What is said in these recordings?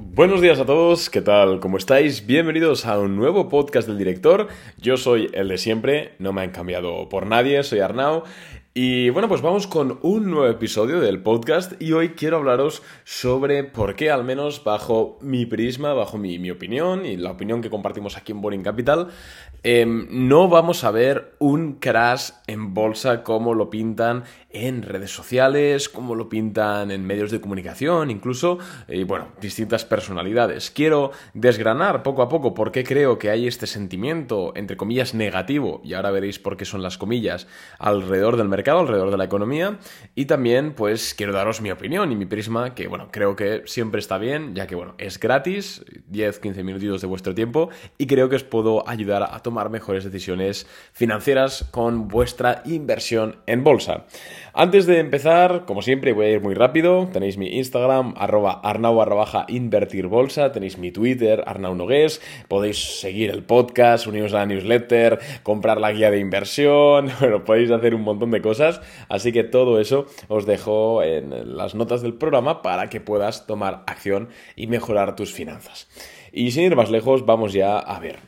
Buenos días a todos, ¿qué tal? ¿Cómo estáis? Bienvenidos a un nuevo podcast del director. Yo soy el de siempre, no me han cambiado por nadie, soy Arnau. Y bueno, pues vamos con un nuevo episodio del podcast y hoy quiero hablaros sobre por qué, al menos bajo mi prisma, bajo mi, opinión y la opinión que compartimos aquí en Boring Capital, em, no vamos a ver un crash en bolsa como lo pintan en redes sociales, como lo pintan en medios de comunicación, incluso, y bueno, distintas personalidades. Quiero desgranar poco a poco por qué creo que hay este sentimiento, entre comillas, negativo, y ahora veréis por qué son las comillas, alrededor del mercado, alrededor de la economía, y también, pues, quiero daros mi opinión y mi prisma, que, bueno, creo que siempre está bien, ya que, bueno, es gratis, 10-15 minutitos de vuestro tiempo, y creo que os puedo ayudar a tomar mejores decisiones financieras con vuestra inversión en bolsa. Antes de empezar, como siempre, voy a ir muy rápido. Tenéis mi Instagram, arroba arnau barra invertir bolsa. Tenéis mi Twitter, arnau nogués. Podéis seguir el podcast, uniros a la newsletter, comprar la guía de inversión. Bueno, podéis hacer un montón de cosas. Así que todo eso os dejo en las notas del programa para que puedas tomar acción y mejorar tus finanzas. Y sin ir más lejos, vamos ya a ver.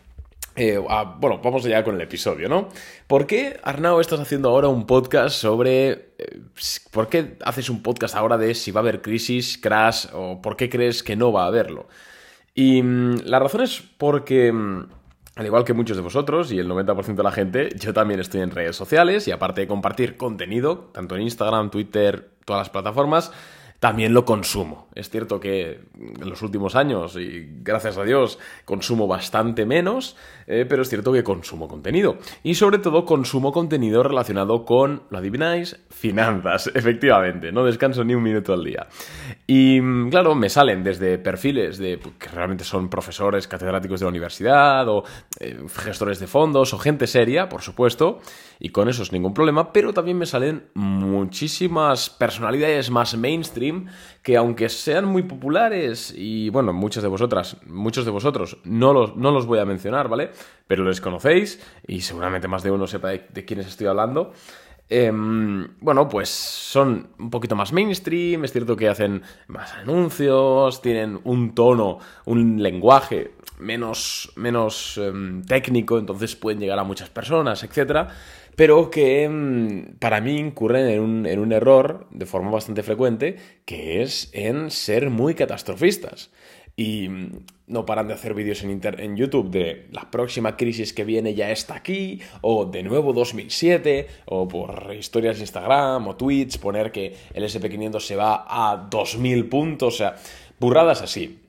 Eh, bueno, vamos allá con el episodio, ¿no? ¿Por qué, Arnau, estás haciendo ahora un podcast sobre... Eh, ¿Por qué haces un podcast ahora de si va a haber crisis, crash o por qué crees que no va a haberlo? Y mm, la razón es porque... Mm, al igual que muchos de vosotros y el 90% de la gente, yo también estoy en redes sociales y aparte de compartir contenido, tanto en Instagram, Twitter, todas las plataformas, también lo consumo. Es cierto que en los últimos años, y gracias a Dios, consumo bastante menos, eh, pero es cierto que consumo contenido. Y sobre todo consumo contenido relacionado con, lo adivináis, finanzas, efectivamente. No descanso ni un minuto al día. Y claro, me salen desde perfiles de pues, que realmente son profesores, catedráticos de la universidad, o eh, gestores de fondos, o gente seria, por supuesto, y con eso es ningún problema, pero también me salen muchísimas personalidades más mainstream que aunque sean muy populares y bueno, muchas de vosotras, muchos de vosotros no los, no los voy a mencionar, ¿vale? Pero les conocéis y seguramente más de uno sepa de, quiénes estoy hablando. Em, bueno, pues son un poquito más mainstream, es cierto que hacen más anuncios, tienen un tono, un lenguaje menos, menos em, técnico, entonces pueden llegar a muchas personas, etcétera pero que mm, para mí incurren en un, en un error de forma bastante frecuente, que es en ser muy catastrofistas y mm, no paran de hacer vídeos en, en, YouTube de la próxima crisis que viene ya está aquí, o de nuevo 2007, o por historias de Instagram o tweets poner que el SP500 se va a 2000 puntos, o sea, burradas así.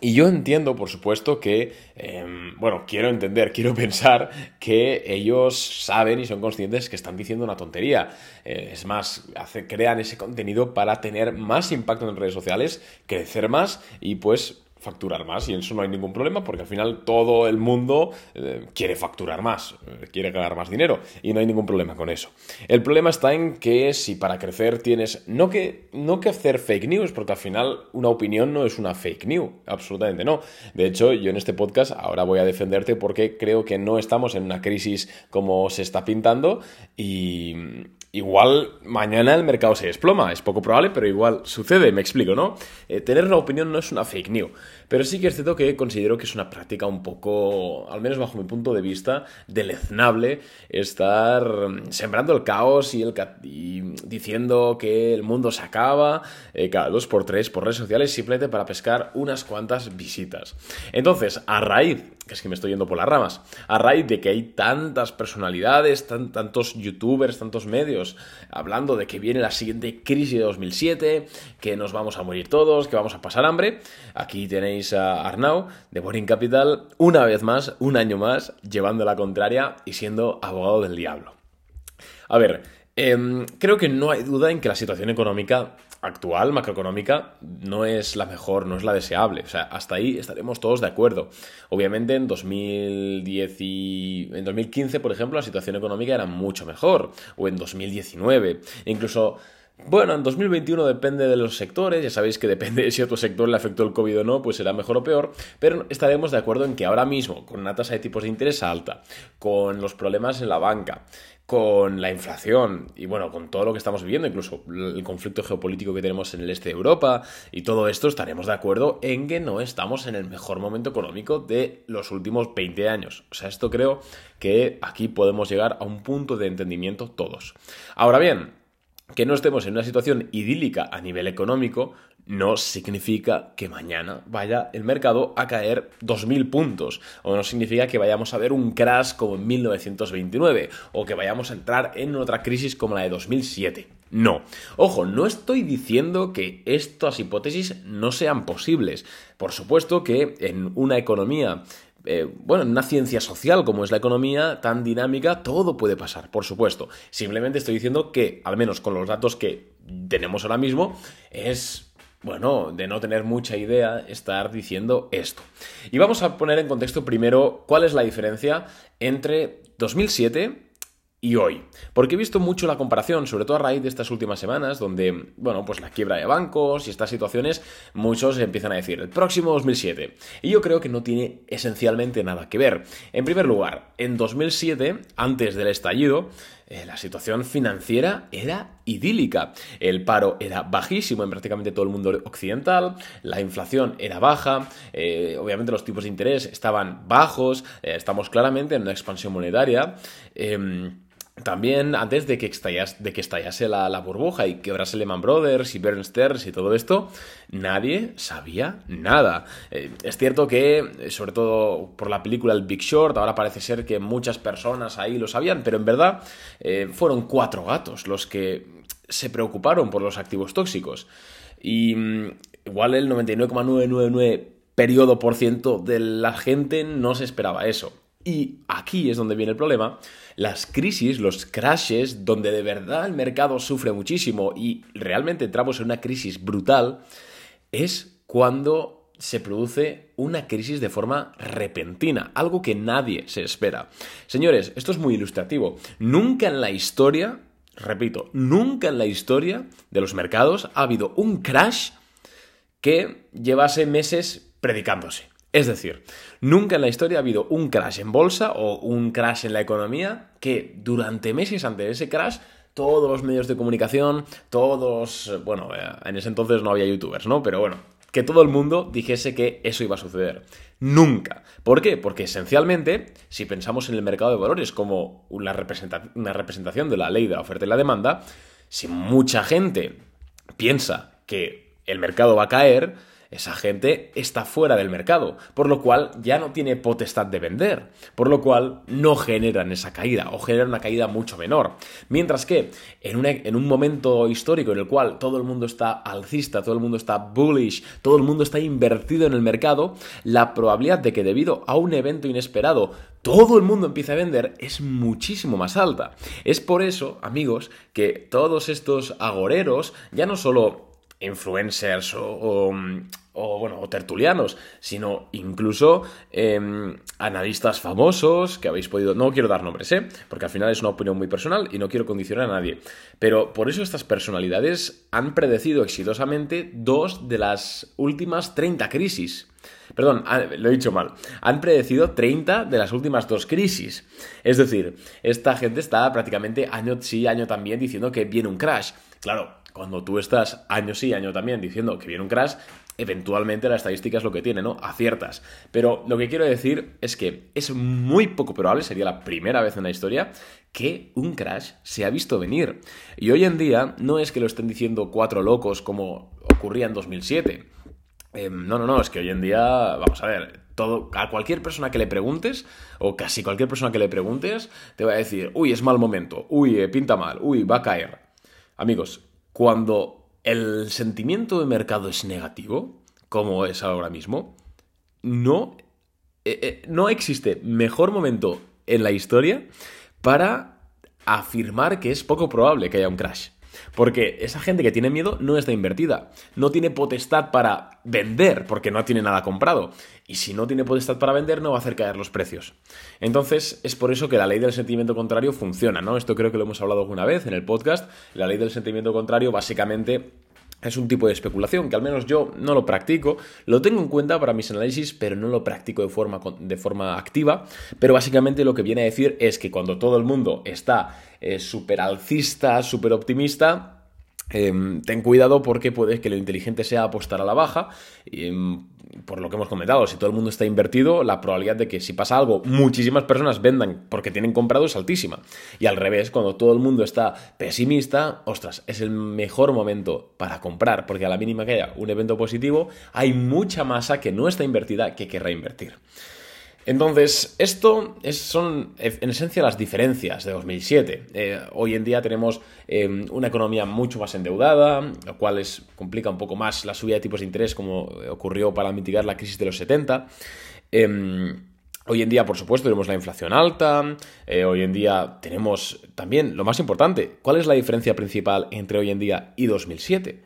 Y yo entiendo, por supuesto, que, em, bueno, quiero entender, quiero pensar que ellos saben y son conscientes que están diciendo una tontería. Eh, es más, crean ese contenido para tener más impacto en redes sociales, crecer más y pues facturar más y en eso no hay ningún problema porque al final todo el mundo eh, quiere facturar más, eh, quiere ganar más dinero y no hay ningún problema con eso. El problema está en que si para crecer tienes no que, no que hacer fake news porque al final una opinión no es una fake news, absolutamente no. De hecho, yo en este podcast ahora voy a defenderte porque creo que no estamos en una crisis como se está pintando y igual mañana el mercado se desploma, es poco probable, pero igual sucede, me explico, ¿no? Eh, tener una opinión no es una fake news, pero sí que es cierto que considero que es una práctica un poco, al menos bajo mi punto de vista, deleznable estar sembrando el caos y, el, diciendo que el mundo se acaba eh, cada dos por tres por redes sociales simplemente para pescar unas cuantas visitas. Entonces, a raíz que es que me estoy yendo por las ramas, a raíz de que hay tantas personalidades, tantos youtubers, tantos medios, hablando de que viene la siguiente crisis de 2007, que nos vamos a morir todos, que vamos a pasar hambre, aquí tenéis a Arnau de Boring Capital, una vez más, un año más, llevando la contraria y siendo abogado del diablo. A ver, em, creo que no hay duda en que la situación económica actual, macroeconómica, no es la mejor, no es la deseable. O sea, hasta ahí estaremos todos de acuerdo. Obviamente en 2010 y... en 2015, por ejemplo, la situación económica era mucho mejor. O en 2019. E incluso... Bueno, en 2021 depende de los sectores, ya sabéis que depende de si a otro sector le afectó el COVID o no, pues será mejor o peor, pero estaremos de acuerdo en que ahora mismo, con una tasa de tipos de interés alta, con los problemas en la banca, con la inflación y bueno, con todo lo que estamos viviendo, incluso el conflicto geopolítico que tenemos en el este de Europa y todo esto, estaremos de acuerdo en que no estamos en el mejor momento económico de los últimos 20 años. O sea, esto creo que aquí podemos llegar a un punto de entendimiento todos. Ahora bien, que no estemos en una situación idílica a nivel económico no significa que mañana vaya el mercado a caer 2.000 puntos, o no significa que vayamos a ver un crash como en 1929, o que vayamos a entrar en otra crisis como la de 2007. No. Ojo, no estoy diciendo que estas hipótesis no sean posibles. Por supuesto que en una economía eh, bueno, en una ciencia social como es la economía tan dinámica, todo puede pasar, por supuesto. Simplemente estoy diciendo que, al menos con los datos que tenemos ahora mismo, es bueno, de no tener mucha idea estar diciendo esto. Y vamos a poner en contexto primero cuál es la diferencia entre 2007 y hoy. Porque he visto mucho la comparación, sobre todo a raíz de estas últimas semanas, donde, bueno, pues la quiebra de bancos y estas situaciones, muchos empiezan a decir, el próximo 2007. Y yo creo que no tiene esencialmente nada que ver. En primer lugar, en 2007, antes del estallido, eh, la situación financiera era idílica. El paro era bajísimo en prácticamente todo el mundo occidental, la inflación era baja, eh, obviamente los tipos de interés estaban bajos, eh, estamos claramente en una expansión monetaria. También antes de que estallase, la, burbuja y quebrase Lehman Brothers y Bernstein y todo esto, nadie sabía nada. Eh, es cierto que, eh, sobre todo por la película El Big Short, ahora parece ser que muchas personas ahí lo sabían, pero en verdad eh, fueron cuatro gatos los que se preocuparon por los activos tóxicos. Y mm, igual el 99,999 periodo por ciento de la gente no se esperaba eso. Y aquí es donde viene el problema. Las crisis, los crashes, donde de verdad el mercado sufre muchísimo y realmente entramos en una crisis brutal, es cuando se produce una crisis de forma repentina, algo que nadie se espera. Señores, esto es muy ilustrativo. Nunca en la historia, repito, nunca en la historia de los mercados ha habido un crash que llevase meses predicándose. Es decir, nunca en la historia ha habido un crash en bolsa o un crash en la economía que durante meses antes de ese crash todos los medios de comunicación, todos, bueno, eh, en ese entonces no había youtubers, ¿no? Pero bueno, que todo el mundo dijese que eso iba a suceder. Nunca. ¿Por qué? Porque esencialmente, si pensamos en el mercado de valores como una, una representación de la ley de la oferta y la demanda, si mucha gente piensa que el mercado va a caer, esa gente está fuera del mercado, por lo cual ya no tiene potestad de vender, por lo cual no generan esa caída o generan una caída mucho menor. Mientras que en, en un momento histórico en el cual todo el mundo está alcista, todo el mundo está bullish, todo el mundo está invertido en el mercado, la probabilidad de que debido a un evento inesperado todo el mundo empiece a vender es muchísimo más alta. Es por eso, amigos, que todos estos agoreros ya no solo influencers o, bueno, o tertulianos, sino incluso em, analistas famosos que habéis podido... No quiero dar nombres, ¿eh? Porque al final es una opinión muy personal y no quiero condicionar a nadie. Pero por eso estas personalidades han predecido exitosamente dos de las últimas 30 crisis. Perdón, ah, lo he dicho mal. Han predecido 30 de las últimas dos crisis. Es decir, esta gente está prácticamente año sí, año también diciendo que viene un crash. Claro, cuando tú estás año sí, año también diciendo que viene un crash, eventualmente la estadística es lo que tiene, ¿no? Aciertas. Pero lo que quiero decir es que es muy poco probable, sería la primera vez en la historia, que un crash se ha visto venir. Y hoy en día no es que lo estén diciendo cuatro locos como ocurría en 2007. Em, no, no, no, es que hoy en día, vamos a ver, todo, a cualquier persona que le preguntes, o casi cualquier persona que le preguntes, te va a decir, uy, es mal momento, uy, eh, pinta mal, uy, va a caer. Amigos, cuando el sentimiento de mercado es negativo, como es ahora mismo, no, eh, eh, no existe mejor momento en la historia para afirmar que es poco probable que haya un crash. Porque esa gente que tiene miedo no está invertida, no tiene potestad para vender porque no tiene nada comprado. Y si no tiene potestad para vender, no va a hacer caer los precios. Entonces, es por eso que la ley del sentimiento contrario funciona, ¿no? Esto creo que lo hemos hablado alguna vez en el podcast. La ley del sentimiento contrario básicamente es un tipo de especulación que al menos yo no lo practico, lo tengo en cuenta para mis análisis, pero no lo practico de forma, de forma activa. Pero básicamente lo que viene a decir es que cuando todo el mundo está eh, súper alcista, súper optimista, Em, ten cuidado porque puede que lo inteligente sea apostar a la baja. Em, por lo que hemos comentado, si todo el mundo está invertido, la probabilidad de que si pasa algo, muchísimas personas vendan porque tienen comprado es altísima. Y al revés, cuando todo el mundo está pesimista, ostras, es el mejor momento para comprar, porque a la mínima que haya un evento positivo, hay mucha masa que no está invertida que querrá invertir. Entonces, esto son en esencia las diferencias de 2007. Eh, hoy en día tenemos em, una economía mucho más endeudada, lo cual complica un poco más la subida de tipos de interés como ocurrió para mitigar la crisis de los 70. Em, hoy en día, por supuesto, tenemos la inflación alta. Eh, hoy en día tenemos también, lo más importante, ¿cuál es la diferencia principal entre hoy en día y 2007?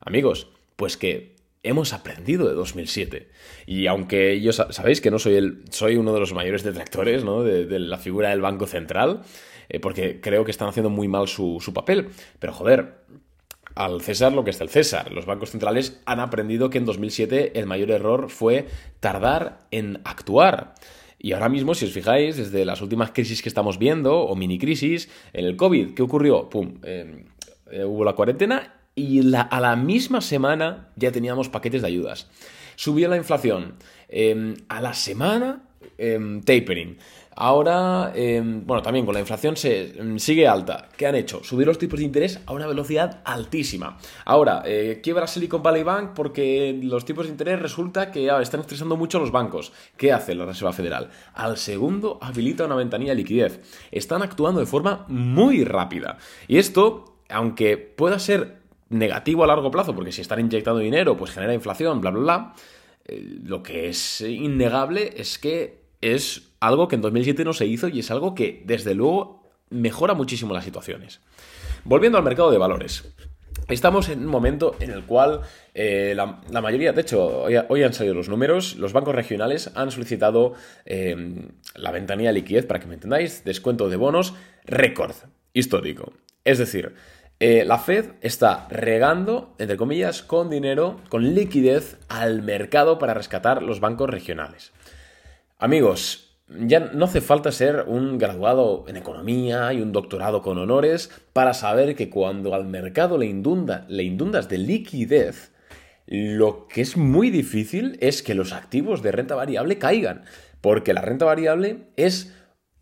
Amigos, pues que hemos aprendido de 2007. Y aunque yo sabéis que no soy el, soy uno de los mayores detractores de, la figura del Banco Central, eh, porque creo que están haciendo muy mal su, papel. Pero joder, al César lo que es el César. Los bancos centrales han aprendido que en 2007 el mayor error fue tardar en actuar. Y ahora mismo, si os fijáis, desde las últimas crisis que estamos viendo, o mini crisis, en el COVID, ¿qué ocurrió? Pum, eh, eh, hubo la cuarentena y a la misma semana ya teníamos paquetes de ayudas. Subió la inflación. Em, a la semana, em, tapering. Ahora, em, bueno, también con la inflación se sigue alta. ¿Qué han hecho? Subir los tipos de interés a una velocidad altísima. Ahora, eh, quiebra Silicon Valley Bank porque los tipos de interés resulta que ah, están estresando mucho a los bancos. ¿Qué hace la Reserva Federal? Al segundo habilita una ventanilla de liquidez. Están actuando de forma muy rápida. Y esto, aunque pueda ser negativo a largo plazo, porque si están inyectando dinero, pues genera inflación, bla, bla, bla. Eh, lo que es innegable es que es algo que en 2007 no se hizo y es algo que, desde luego, mejora muchísimo las situaciones. Volviendo al mercado de valores. Estamos en un momento en el cual eh, la, mayoría, de hecho, hoy, han salido los números, los bancos regionales han solicitado eh, la ventanilla de liquidez, para que me entendáis, descuento de bonos récord histórico. Es decir, eh, la Fed está regando, entre comillas, con dinero, con liquidez al mercado para rescatar los bancos regionales. Amigos, ya no hace falta ser un graduado en economía y un doctorado con honores para saber que cuando al mercado le, le inundas de liquidez, lo que es muy difícil es que los activos de renta variable caigan, porque la renta variable es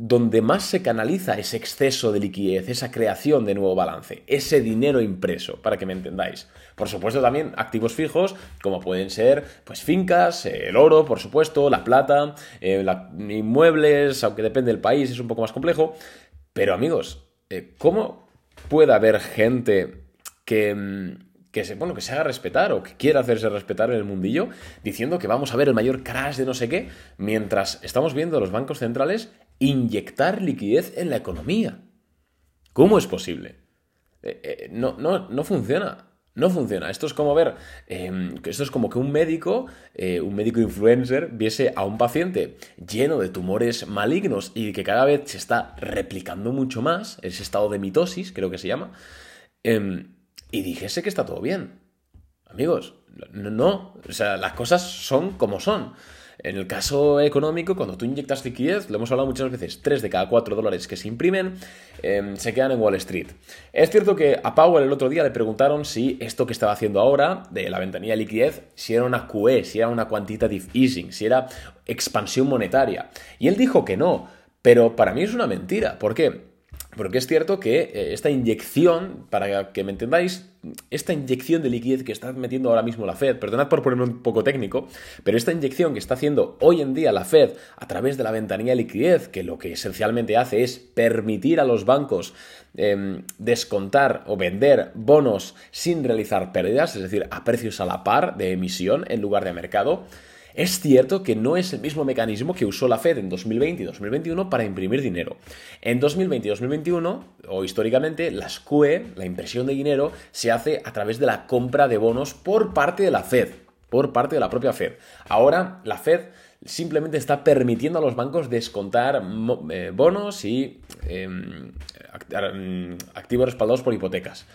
donde más se canaliza ese exceso de liquidez, esa creación de nuevo balance, ese dinero impreso, para que me entendáis. Por supuesto también activos fijos, como pueden ser pues fincas, el oro, por supuesto, la plata, eh, inmuebles, aunque depende del país, es un poco más complejo. Pero amigos, eh, ¿cómo puede haber gente que mm, que se, bueno, que se haga respetar o que quiera hacerse respetar en el mundillo, diciendo que vamos a ver el mayor crash de no sé qué, mientras estamos viendo los bancos centrales inyectar liquidez en la economía. ¿Cómo es posible? Eh, eh, no, no, no funciona. No funciona. Esto es como ver, em, esto es como que un médico, eh, un médico influencer, viese a un paciente lleno de tumores malignos y que cada vez se está replicando mucho más, ese estado de mitosis, creo que se llama, em, y dijese que está todo bien. Amigos, no, no, o sea, las cosas son como son. En el caso económico, cuando tú inyectas liquidez, lo hemos hablado muchas veces, 3 de cada 4 dólares que se imprimen em, se quedan en Wall Street. Es cierto que a Powell el otro día le preguntaron si esto que estaba haciendo ahora, de la ventanilla de liquidez, si era una QE, si era una quantitative easing, si era expansión monetaria. Y él dijo que no, pero para mí es una mentira. ¿Por qué? Porque es cierto que eh, esta inyección, para que me entendáis, esta inyección de liquidez que está metiendo ahora mismo la Fed, perdonad por ponerme un poco técnico, pero esta inyección que está haciendo hoy en día la Fed a través de la ventanilla de liquidez, que lo que esencialmente hace es permitir a los bancos em, descontar o vender bonos sin realizar pérdidas, es decir, a precios a la par de emisión en lugar de mercado, es cierto que no es el mismo mecanismo que usó la Fed en 2020 y 2021 para imprimir dinero. En 2020 y 2021, o históricamente, las QE, la impresión de dinero, se hace a través de la compra de bonos por parte de la Fed, por parte de la propia Fed. Ahora, la Fed simplemente está permitiendo a los bancos descontar eh, bonos y em, activos respaldados por hipotecas.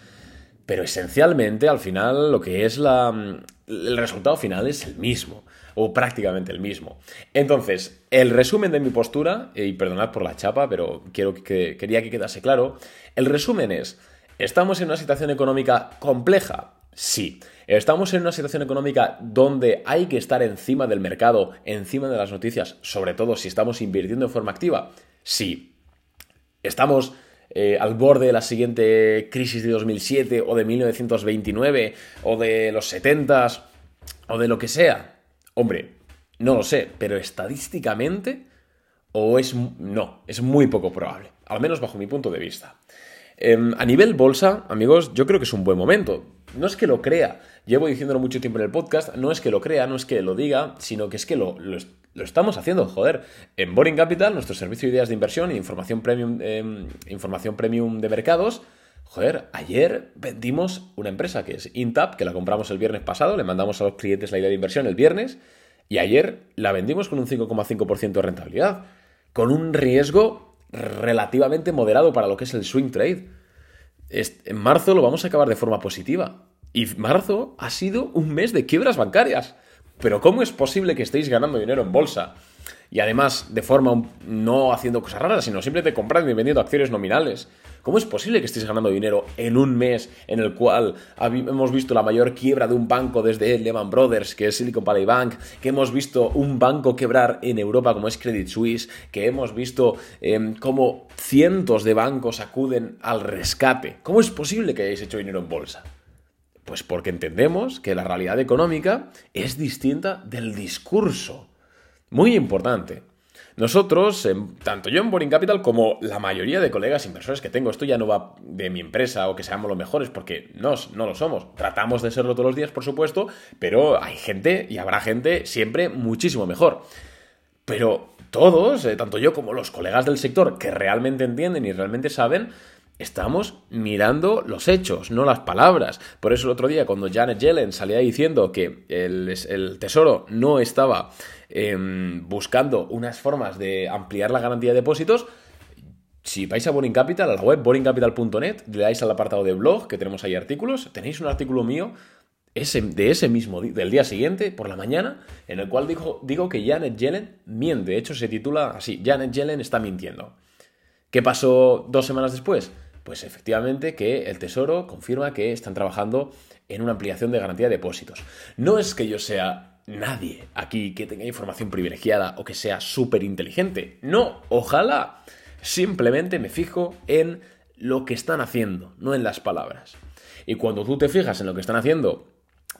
pero esencialmente al final lo que es la, el resultado final es el mismo, o prácticamente el mismo. Entonces, el resumen de mi postura, y perdonad por la chapa, pero quiero que, quería que quedase claro, el resumen es, ¿estamos en una situación económica compleja? Sí. ¿Estamos en una situación económica donde hay que estar encima del mercado, encima de las noticias, sobre todo si estamos invirtiendo de forma activa? Sí. ¿Estamos eh, al borde de la siguiente crisis de 2007 o de 1929 o de los 70 o de lo que sea? Hombre, no lo sé, pero estadísticamente o es no, es muy poco probable, al menos bajo mi punto de vista. Em, a nivel bolsa, amigos, yo creo que es un buen momento. No es que lo crea, llevo diciéndolo mucho tiempo en el podcast, no es que lo crea, no es que lo diga, sino que es que lo, lo estamos haciendo, joder. En Boring Capital, nuestro servicio de ideas de inversión e información premium, em, información premium de mercados, joder, ayer vendimos una empresa que es Intap, que la compramos el viernes pasado, le mandamos a los clientes la idea de inversión el viernes, y ayer la vendimos con un 5,5% de rentabilidad, con un riesgo relativamente moderado para lo que es el swing trade. En marzo lo vamos a acabar de forma positiva. Y marzo ha sido un mes de quiebras bancarias. Pero ¿cómo es posible que estéis ganando dinero en bolsa? Y además, de forma no haciendo cosas raras, sino simplemente comprando y vendiendo acciones nominales. ¿Cómo es posible que estéis ganando dinero en un mes en el cual hemos visto la mayor quiebra de un banco desde Lehman Brothers, que es Silicon Valley Bank, que hemos visto un banco quebrar en Europa como es Credit Suisse, que hemos visto em, cómo cientos de bancos acuden al rescate? ¿Cómo es posible que hayáis hecho dinero en bolsa? Pues porque entendemos que la realidad económica es distinta del discurso. Muy importante. Nosotros, tanto yo en Boring Capital como la mayoría de colegas inversores que tengo, esto ya no va de mi empresa o que seamos los mejores, porque no, no lo somos. Tratamos de serlo todos los días, por supuesto, pero hay gente y habrá gente siempre muchísimo mejor. Pero todos, eh, tanto yo como los colegas del sector que realmente entienden y realmente saben, Estamos mirando los hechos, no las palabras. Por eso el otro día, cuando Janet Yellen salía diciendo que el, Tesoro no estaba em, buscando unas formas de ampliar la garantía de depósitos, si vais a Boring Capital, a la web boringcapital.net, le dais al apartado de blog, que tenemos ahí artículos, tenéis un artículo mío de ese mismo del día siguiente, por la mañana, en el cual digo, digo que Janet Yellen miente. De hecho, se titula así, Janet Yellen está mintiendo. ¿Qué pasó dos semanas después? Pues efectivamente que el Tesoro confirma que están trabajando en una ampliación de garantía de depósitos. No es que yo sea nadie aquí que tenga información privilegiada o que sea súper inteligente. No, ojalá. Simplemente me fijo en lo que están haciendo, no en las palabras. Y cuando tú te fijas en lo que están haciendo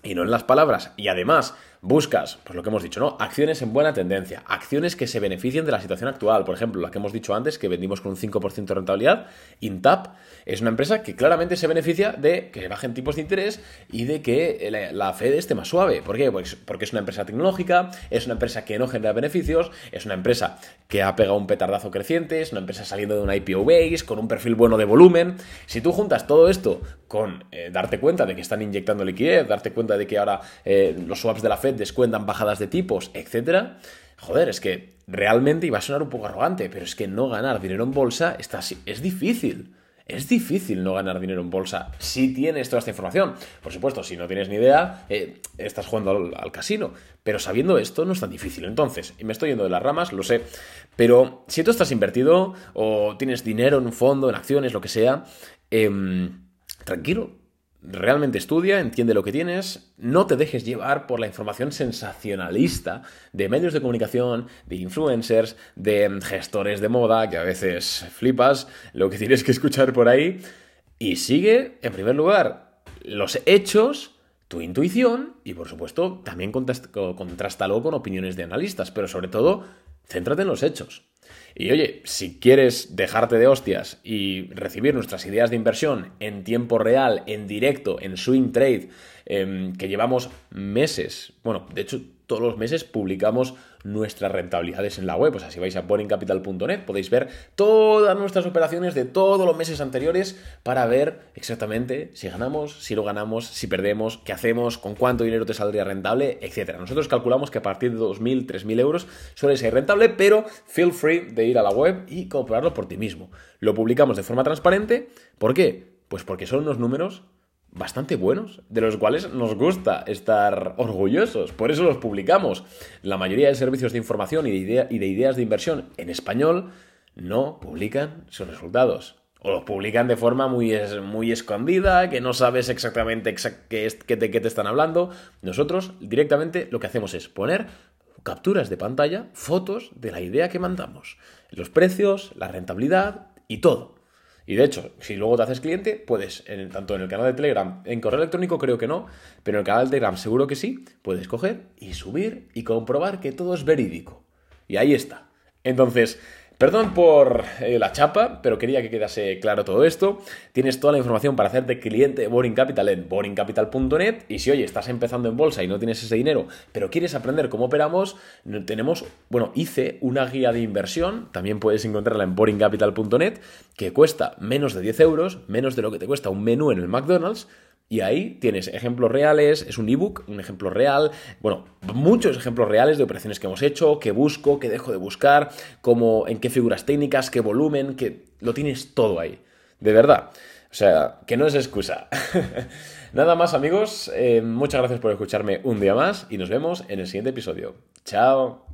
y no en las palabras, y además buscas, pues lo que hemos dicho, ¿no? Acciones en buena tendencia, acciones que se beneficien de la situación actual. Por ejemplo, la que hemos dicho antes, que vendimos con un 5% de rentabilidad, Intap es una empresa que claramente se beneficia de que bajen tipos de interés y de que la Fed esté más suave. ¿Por qué? Pues porque es una empresa tecnológica, es una empresa que no genera beneficios, es una empresa que ha pegado un petardazo creciente, es una empresa saliendo de un IPO base, con un perfil bueno de volumen. Si tú juntas todo esto con eh, darte cuenta de que están inyectando liquidez, darte cuenta de que ahora eh, los swaps de la Fed descuentan bajadas de tipos, etcétera, joder, es que realmente iba a sonar un poco arrogante, pero es que no ganar dinero en bolsa está, es difícil. Es difícil no ganar dinero en bolsa si tienes toda esta información. Por supuesto, si no tienes ni idea, eh, estás jugando al, casino. Pero sabiendo esto no es tan difícil. Entonces, y me estoy yendo de las ramas, lo sé. Pero si tú estás invertido o tienes dinero en un fondo, en acciones, lo que sea, eh, tranquilo, realmente estudia, entiende lo que tienes, no te dejes llevar por la información sensacionalista de medios de comunicación, de influencers, de gestores de moda, que a veces flipas lo que tienes que escuchar por ahí, y sigue, en primer lugar, los hechos, tu intuición, y por supuesto también contrástalo con opiniones de analistas, pero sobre todo, céntrate en los hechos. Y oye, si quieres dejarte de hostias y recibir nuestras ideas de inversión en tiempo real, en directo, en Swing Trade, em, que llevamos meses, bueno, de hecho todos los meses publicamos nuestras rentabilidades en la web. O sea, si vais a boringcapital.net podéis ver todas nuestras operaciones de todos los meses anteriores para ver exactamente si ganamos, si lo ganamos, si perdemos, qué hacemos, con cuánto dinero te saldría rentable, etc. Nosotros calculamos que a partir de 2.000, 3.000 euros suele ser rentable, pero feel free de ir a la web y comprobarlo por ti mismo. Lo publicamos de forma transparente. ¿Por qué? Pues porque son unos números bastante buenos, de los cuales nos gusta estar orgullosos. Por eso los publicamos. La mayoría de servicios de información y de, ideas de inversión en español no publican sus resultados. O los publican de forma muy, muy escondida, que no sabes exactamente qué, de qué te están hablando. Nosotros directamente lo que hacemos es poner capturas de pantalla, fotos de la idea que mandamos, los precios, la rentabilidad y todo. Y de hecho, si luego te haces cliente, puedes, en, tanto en el canal de Telegram, en correo electrónico creo que no, pero en el canal de Telegram seguro que sí, puedes coger y subir y comprobar que todo es verídico. Y ahí está. Entonces, Perdón por eh, la chapa, pero quería que quedase claro todo esto. Tienes toda la información para hacerte cliente de Boring Capital en boringcapital.net y si oye, estás empezando en bolsa y no tienes ese dinero, pero quieres aprender cómo operamos, tenemos, bueno, hice una guía de inversión, también puedes encontrarla en boringcapital.net, que cuesta menos de 10 euros, menos de lo que te cuesta un menú en el McDonald's, y ahí tienes ejemplos reales, es un ebook, un ejemplo real, bueno, muchos ejemplos reales de operaciones que hemos hecho, que busco, que dejo de buscar, como en qué figuras técnicas, qué volumen, que lo tienes todo ahí. De verdad. O sea, que no es excusa. Nada más amigos, eh, muchas gracias por escucharme un día más y nos vemos en el siguiente episodio. Chao.